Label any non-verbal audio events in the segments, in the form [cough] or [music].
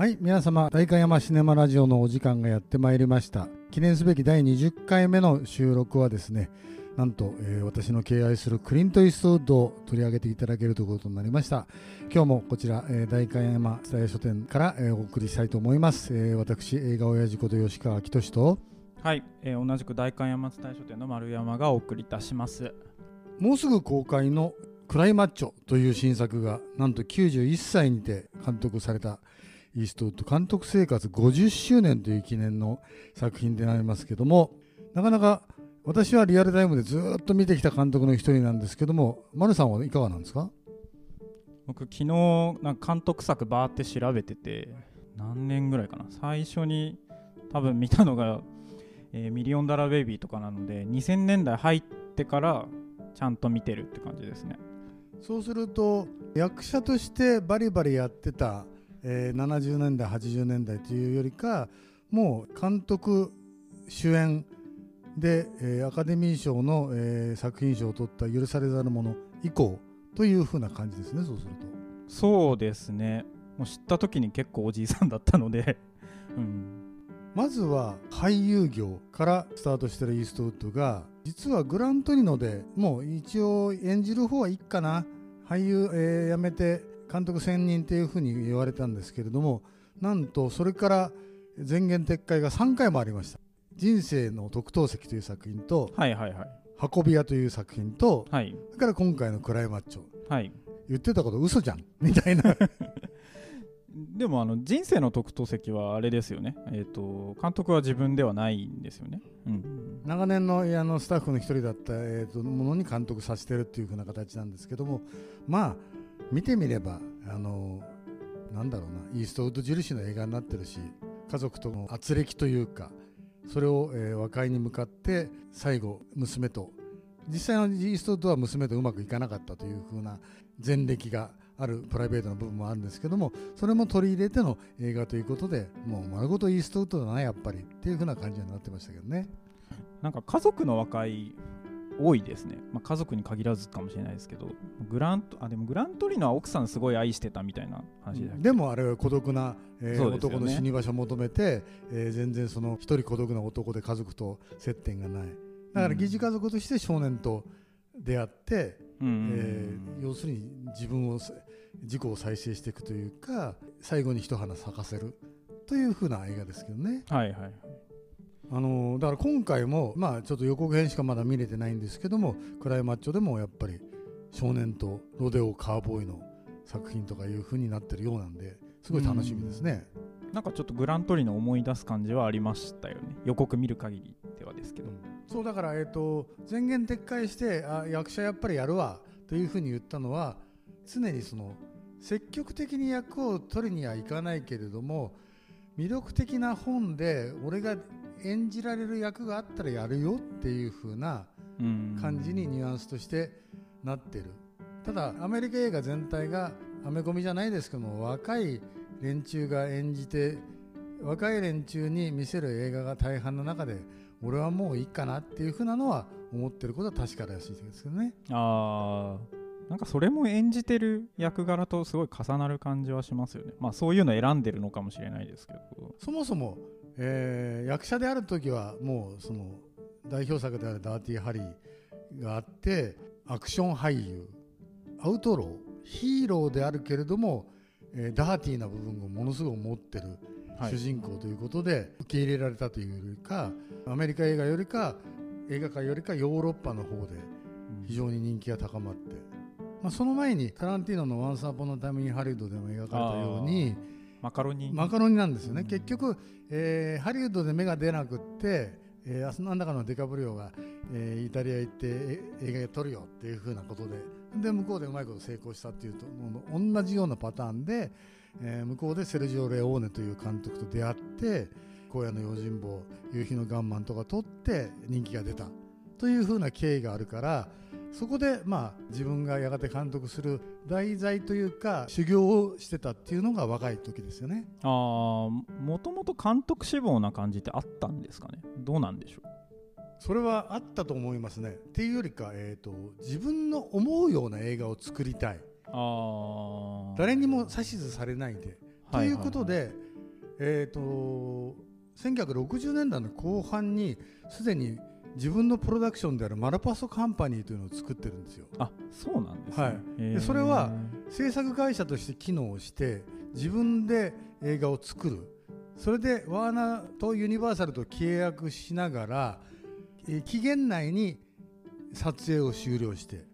はい皆様代官山シネマラジオのお時間がやってまいりました。記念すべき第20回目の収録はですねなんと、えー、私の敬愛するクリント・イーストウッドを取り上げていただけるということになりました。今日もこちら、えー、代官山伝え書店から、えー、お送りしたいと思います、えー、私映画親父こと吉川明俊とはい、えー、同じく代官山伝え書店の丸山がお送りいたします。もうすぐ公開のクライマッチョという新作がなんと91歳にて監督されたイーストウッド監督生活50周年という記念の作品でありますけどもなかなか私はリアルタイムでずっと見てきた監督の一人なんですけども丸さんはいかがなんですか？僕昨日なんか監督作バーって調べてて何年ぐらいかな。最初に多分見たのが、えー、ミリオンダラーベイビーとかなので2000年代入ってからちゃんと見てるって感じですね。そうすると役者としてバリバリやってたえー、70年代80年代というよりかもう監督主演で、えー、アカデミー賞の、えー、作品賞を取った「許されざる者」以降というふうな感じですねそうすると。そうですね。もう知った時に結構おじいさんだったので。[laughs] うん、まずは俳優業からスタートしてるイーストウッドが実はグラントリノでもう一応演じる方はいいかな。俳優、えー、辞めて監督専任っていうふうに言われたんですけれどもなんとそれから前言撤回が3回もありました「人生の特等席」という作品と「はいはいはい、運び屋」という作品と、はい、それから今回の「クライマッチョ」はい、言ってたこと嘘じゃん。[laughs] みたいな。でもあの人生の特等席はあれですよね、えーと、監督は自分ではないんですよね、うん、長年のあのスタッフの一人だった、えーとものに監督させてるっていうふうな形なんですけどもまあ見てみればあのなんだろうなイーストウッド印の映画になってるし家族との圧力というかそれを、えー、和解に向かって最後娘と実際のイーストウッドは娘とうまくいかなかったというふうな前歴があるプライベートな部分もあるんですけどもそれも取り入れての映画ということでもう丸ごとイーストウッドだなやっぱりっていうふうな感じになってましたけどね。なんか家族の和解多いですね、まあ、家族に限らずかもしれないですけど。グランあでもグラントリノは奥さんすごい愛してたみたいな話で、うん、でもあれは孤独な、えーね、男の死に場所を求めて、えー、全然その一人孤独な男で家族と接点がない。だから疑似家族として少年と出会って、うん、えー、要するに自分を自己を再生していくというか最後に一花咲かせるというふうな映画ですけどね。はいはいあのだから今回も、まあ、ちょっと予告編しかまだ見れてないんですけどもクライマッチョでもやっぱり少年とロデオカーボーイの作品とかいう風になってるようなんですごい楽しみですね。なんかちょっとグラントリの思い出す感じはありましたよね。予告見る限りではですけど、うん、そうだから、えーと、前言撤回してあ役者やっぱりやるわというふうに言ったのは常にその積極的に役を取りにはいかないけれども魅力的な本で俺が演じられる役があったらやるよっていう風な感じにニュアンスとしてなってるただアメリカ映画全体がアメコミじゃないですけども若い連中が演じて若い連中に見せる映画が大半の中で俺はもういいかなっていうふうなのは思ってることは確からしいですけどね。あなんかそれも演じてる役柄とすごい重なる感じはしますよね。まあそういうの選んでるのかもしれないですけど。そもそもえー、役者である時はもうその代表作である「ダーティーハリー」があってアクション俳優アウトローヒーローであるけれども、えー、ダーティーな部分をものすごく持ってる主人公ということで受け入れられたというよりかアメリカ映画よりか映画界よりかヨーロッパの方で非常に人気が高まって、まあ、その前にタランティーノの「ワンサーポのためにハリウッド」でも描かれたようにマカロニ。マカロニなんですよね、うん、結局、えー、ハリウッドで芽が出なくって、えー、なんだかのデカブリオが、えー、イタリア行って映画撮るよっていうふうなことで。で向こうでうまいこと成功したっていうと同じようなパターンで、えー、向こうでセルジオ・レオーネという監督と出会って「荒野の用心棒」「夕日のガンマン」とか撮って人気が出た。というふうな経緯があるからそこでまあ自分がやがて監督する題材というか修行をしてたっていうのが若い時ですよね。ああもともと監督志望な感じってあったんですかね？どうなんでしょう？それはあったと思いますね。っていうよりか、えーと、自分の思うような映画を作りたい。あ誰にも指図されないで。ということで、はいはいはいえー、と1960年代の後半にすでに自分のプロダクションであるマルパソカンパニーというのを作ってるんですよ。あそうなんですね、はい。でそれは制作会社として機能して自分で映画を作る。それでワーナーとユニバーサルと契約しながら、えー期限内に撮影を終了して。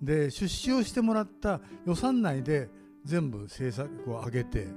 で出資をしてもらった予算内で全部制作を上げて。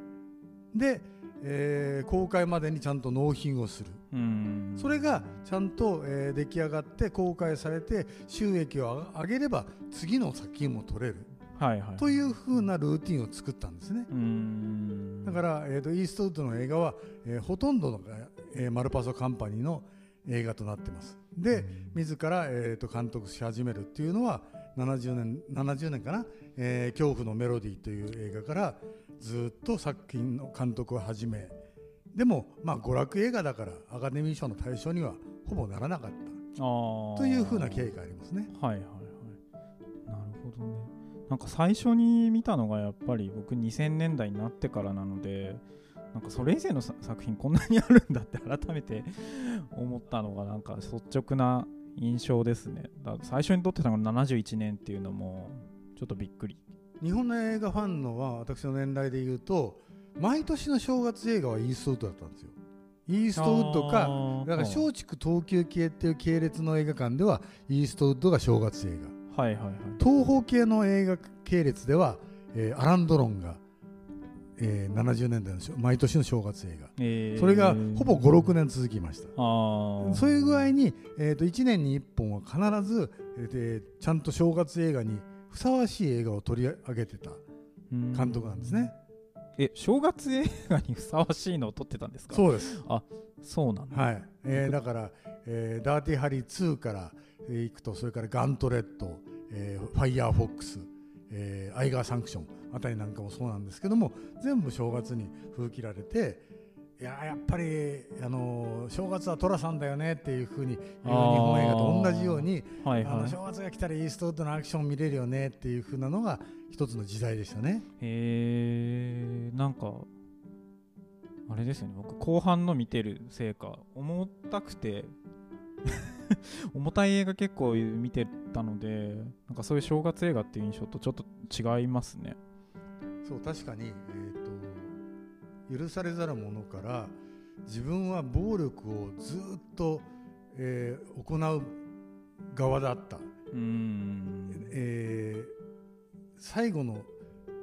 で、えー公開までにちゃんと納品をするうん。それがちゃんと、えー出来上がって公開されて収益を上げれば次の作品も撮れる。はいはい。というふうなルーティンを作ったんですね。うん。だから、えー、とイーストウッドの映画は、えーほとんどのが、えーマルパソカンパニーの映画となってます。で、自ら、えー、と監督し始めるっていうのは70年 ,70 年かな、えー恐怖のメロディー」という映画からずっと作品の監督を始めでも、まあ、娯楽映画だからアカデミー賞の対象にはほぼならなかった。というふうな経緯がありますね。はいはいはい。なるほどね。なんか最初に見たのがやっぱり僕2000年代になってからなのでなんかそれ以前のさ作品こんなにあるんだって改めて思ったのがなんか率直な印象ですね。だ最初に撮ってたのが71年っていうのもちょっとびっくり。日本の映画ファンのは私の年代で言うと毎年の正月映画はイーストウッドだったんですよ。イーストウッドかだから松竹東急系っていう系列の映画館ではイーストウッドが正月映画。はいはいはい。東宝系の映画系列では、えーアラン・ドロンが、えー70年代の毎年の正月映画。えー。それがほぼ56年続きました。そういう具合に、えー、と1年に1本は必ず、えーでちゃんと正月映画にふさわしい映画を取り上げてたうん。監督なんですね。え正月映画にふさわしいのを撮ってたんですか？そうです、そうなんだ、はい。えーだから、えーダーティーハリー2からえー行くとそれからガントレット、えーファイヤーフォックス、えーアイガーサンクションあたりなんかもそうなんですけども全部正月に封切られていやーやっぱり、あのー正月は寅さんだよねっていうふうに日本映画と同じようにはいはい。あの正月が来たらイーストウッドのアクション見れるよねっていうふうなのが一つの時代でしたね。へえなんかあれですよね。僕後半の見てるせいか重たくて [laughs] 重たい映画結構見てたのでなんかそういう正月映画っていう印象とちょっと違いますね。そう確かに、えー、と許されざる者から自分は暴力をずっと、えー行う側だった、えー最後の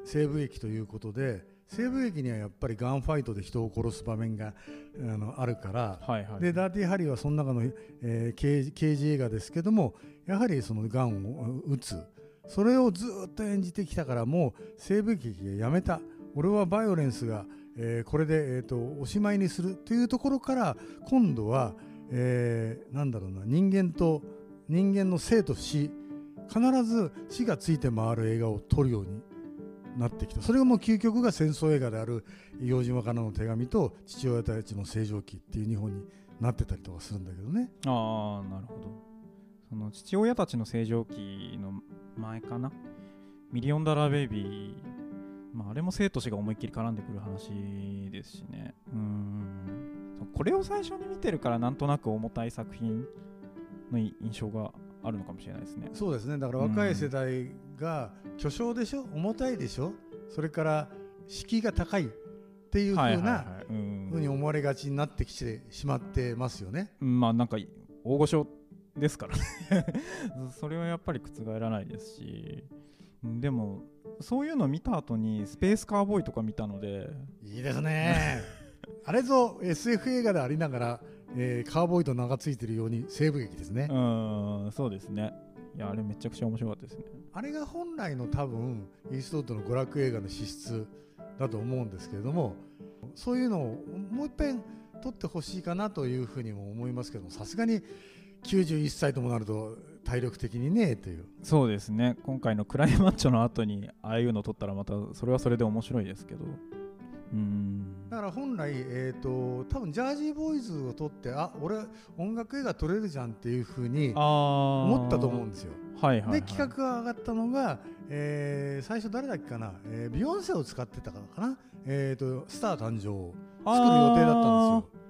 西部劇ということで西部劇にはやっぱりガンファイトで人を殺す場面があのあるから、はいはい。でダーティーハリーはその中の、えー刑事刑事映画ですけどもやはりそのガンを撃つ。それをずっと演じてきたからもう西部劇がやめた。俺はバイオレンスが、えーこれで、えー、とおしまいにするというところから今度は、えーなんだろうな人間と人間の生と死必ず死がついて回る映画を撮るようになってきた。それがもう究極が戦争映画である「硫黄島からの手紙」と「父親たちの正常期」っていう日本になってたりとかするんだけどね。ああなるほど。その父親たちの正常期の前かな？ミリオンダラーベイビー、まあ、あれも生と死が思いっきり絡んでくる話ですしね。うーんこれを最初に見てるからなんとなく重たい作品の印象があるのかもしれないですね。そうですね。だから若い世代が巨匠でしょ？重たいでしょ？それから敷居が高いっていうふはいうなふうに思われがちになってきてしまってますよね。うんまあなんか大御所ですからね。[laughs] それはやっぱり覆らないですし。うんでもそういうのを見た後にスペースカーボーイとか見たのでいいですね。[laughs] あれぞ SF 映画でありながら、えーカーボーイと名が付いてるように西部劇ですね。うんそうですねいやあれめちゃくちゃ面白かったですねあれが本来の多分イーストウッドの娯楽映画の資質だと思うんですけれどもそういうのをもう一遍撮ってほしいかなというふうにも思いますけどもさすがに91歳ともなると体力的にねという。そうですね。今回のクライマッチョの後にああいうの撮ったらまたそれはそれで面白いですけど。うん。だから本来、えー、と多分ジャージーボーイズを撮ってあ俺音楽映画撮れるじゃんっていうふうに思思ったと思うんですよ。はいはい、はい、で企画が上がったのが、えー最初誰だっけかな、えービヨンセを使ってたからかな、えー、とスター誕生作る予定だったんですよ。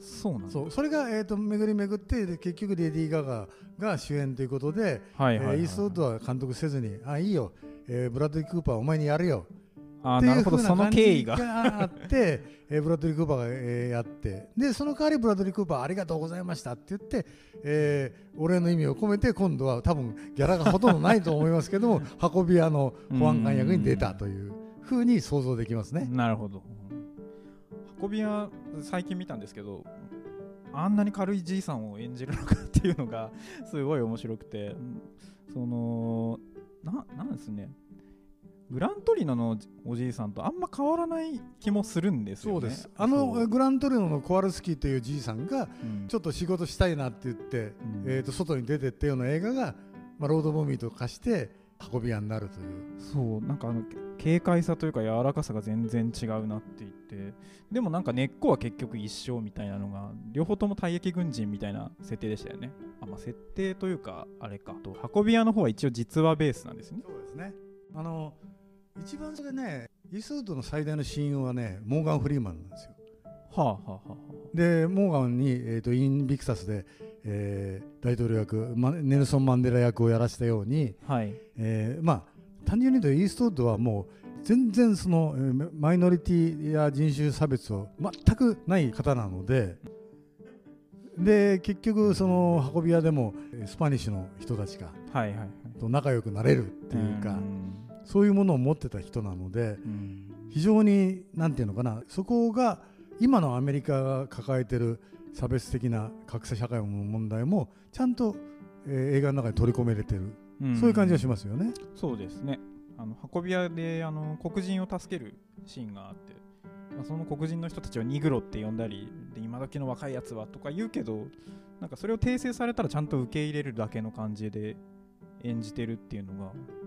そうなんだ。そうそれが、えー、と巡り巡ってで結局レディー・ガガが主演ということで、はいはいはい、えーイーストウッドは監督せずにあいいよ、えーブラッドリー・クーパーお前にやるよ。あーっていうなるほどその経緯が。があって、[laughs] えーブラッドリー・クーパーが、えーやって。でその代わりブラッドリー・クーパーありがとうございましたって言って、えーお礼の意味を込めて今度は多分ギャラがほとんどないと思いますけども [laughs] 運び屋の保安官役に出たというふうに想像できますね。なるほど運び屋最近見たんですけどあんなに軽いじいさんを演じるのかっていうのが [laughs] すごい面白くてうんそのななんですね。グラントリノのおじいさんとあんま変わらない気もするんですよね。そうです。あのグラントリノのコワルスキーというじいさんがうん。ちょっと仕事したいなって言って、うん。えー、と外に出てったような映画が、まあ、ロードムービーと化して運び屋になるという。そう。なんかあのけ軽快さというか柔らかさが全然違うなって言ってでもなんか根っこは結局一緒みたいなのが両方とも退役軍人みたいな設定でしたよね。あ、まあ、設定というかあれか。と運び屋の方は一応実話ベースなんですね。そうですね。あの一番それねイーストウッドの最大の親友はねモーガン・フリーマンなんですよ。はあはあはあはでモーガンに、えー、とインビクサスで、えー大統領役マネルソン・マンデラ役をやらせたように、あはい。えーまあ単純に言うとイーストウッドはもう全然その、えーマイノリティや人種差別を全くない方なのでで結局その運び屋でもえースパニッシュの人たちがと仲良くなれるっていうか、ん。そういうものを持ってた人なのでうん。非常になんていうのかなそこが今のアメリカが抱えてる差別的な格差社会の問題もちゃんと、えー映画の中に取り込めれてる、ん。そういう感じがしますよね。そうですねあの運び屋であの黒人を助けるシーンがあって、まあ、その黒人の人たちをニグロって呼んだりで今時の若いやつはとか言うけどなんかそれを訂正されたらちゃんと受け入れるだけの感じで演じてるっていうのが、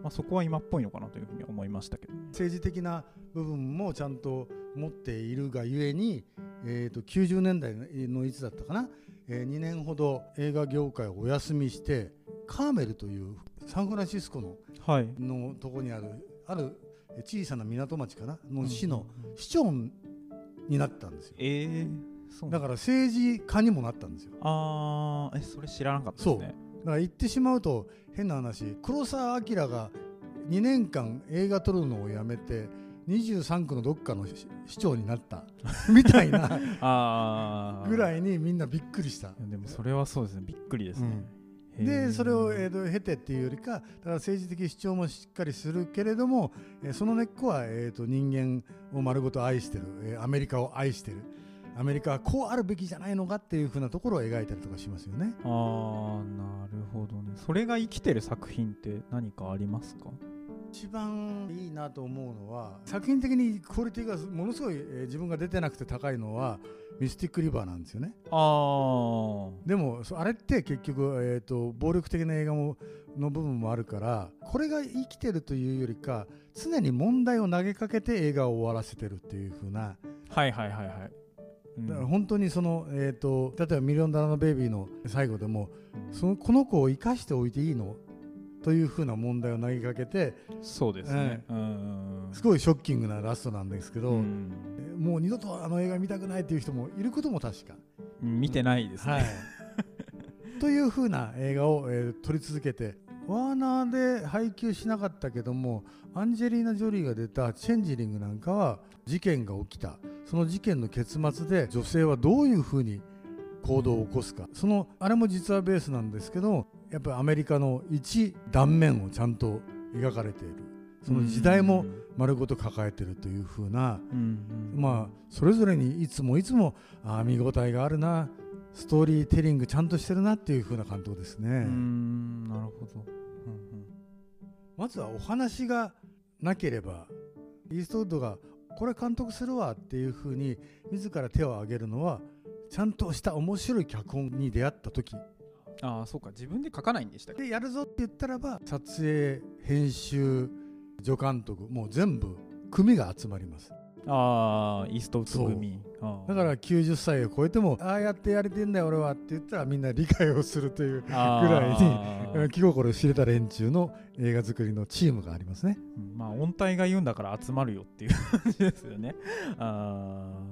まあ、そこは今っぽいのかなというふうに思いましたけど、政治的な部分もちゃんと持っているがゆえに、えー、と90年代のいつだったかな、え2年ほど映画業界をお休みしてカーメルというサンフランシスコの、のとこにあるある小さな港町かな？の市の市長になったんですよ。えー、そうだ。から政治家にもなったんですよ。あーえそれ知らなかったですね。だから言ってしまうと変な話黒澤明が2年間映画撮るのをやめて23区のどっかの市市長になった。[laughs] みたいなあー。ぐらいにみんなびっくりした。でもそれはそうですね。びっくりですね、へーでそれを、えー、と経てっていうよりかだから政治的主張もしっかりするけれども、えーその根っこは、えー、と人間を丸ごと愛してる、えーアメリカを愛してる。アメリカはこうあるべきじゃないのかっていうふうなところを描いたりとかしますよね。あーなるほどね。それが生きてる作品って何かありますか？一番いいなと思うのは作品的にクオリティがものすごい、えー自分が出てなくて高いのはミスティック・リバーなんですよね。ああでもそあれって結局、えー、と暴力的な映画もの部分もあるからこれが生きてるというよりか常に問題を投げかけて映画を終わらせてるっていう風な。はいはいはいはい、うん。だから本当にその、えー、と例えば「ミリオンダラーのベイビー」の最後でもそのこの子を生かしておいていいのという風な問題を投げかけてそうですね、うん。すごいショッキングなラストなんですけど、うん。もう二度とあの映画見たくないっていう人もいることも確か。見てないですね、はい、[laughs] というふうな映画を、えー撮り続けてワーナーで配給しなかったけどもアンジェリーナ・ジョリーが出た「チェンジリング」なんかは事件が起きた。その事件の結末で女性はどういうふうに行動を起こすか。そのあれも実はベースなんですけどやっぱりアメリカの一断面をちゃんと描かれている。その時代も丸ごと抱えているというふうなうんうん。まあそれぞれにいつもいつもあー見応えがあるな。ストーリーテリングちゃんとしてるなっていう風な感動ですね、うんなるほど、うんまずはお話がなければイーストウッドがこれ監督するわっていう風に自ら手を挙げるのはちゃんとした面白い脚本に出会った時。うん、ああそうか。自分で書かないんでしたっけ？でやるぞって言ったらば撮影編集助監督もう全部組が集まります。ああイーストウッド組。だから90歳を超えてもああやってやれてんだよ俺はって言ったらみんな理解をするというぐらいにうん気心知れた連中の映画作りのチームがありますね。うん。まあ音体が言うんだから集まるよっていう感じですよね。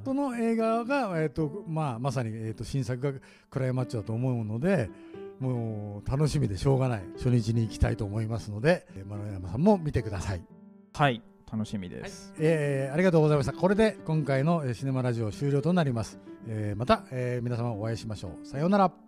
その映画が、えーとまあ、まさに、えー、と新作がクライマッチだと思うのでもう楽しみでしょうがない。初日に行きたいと思いますのでえー丸山さんも見てください。はい楽しみです、えーありがとうございました。これで今回のシネマラジオ終了となります。えーまた、えー皆様お会いしましょう。さようなら。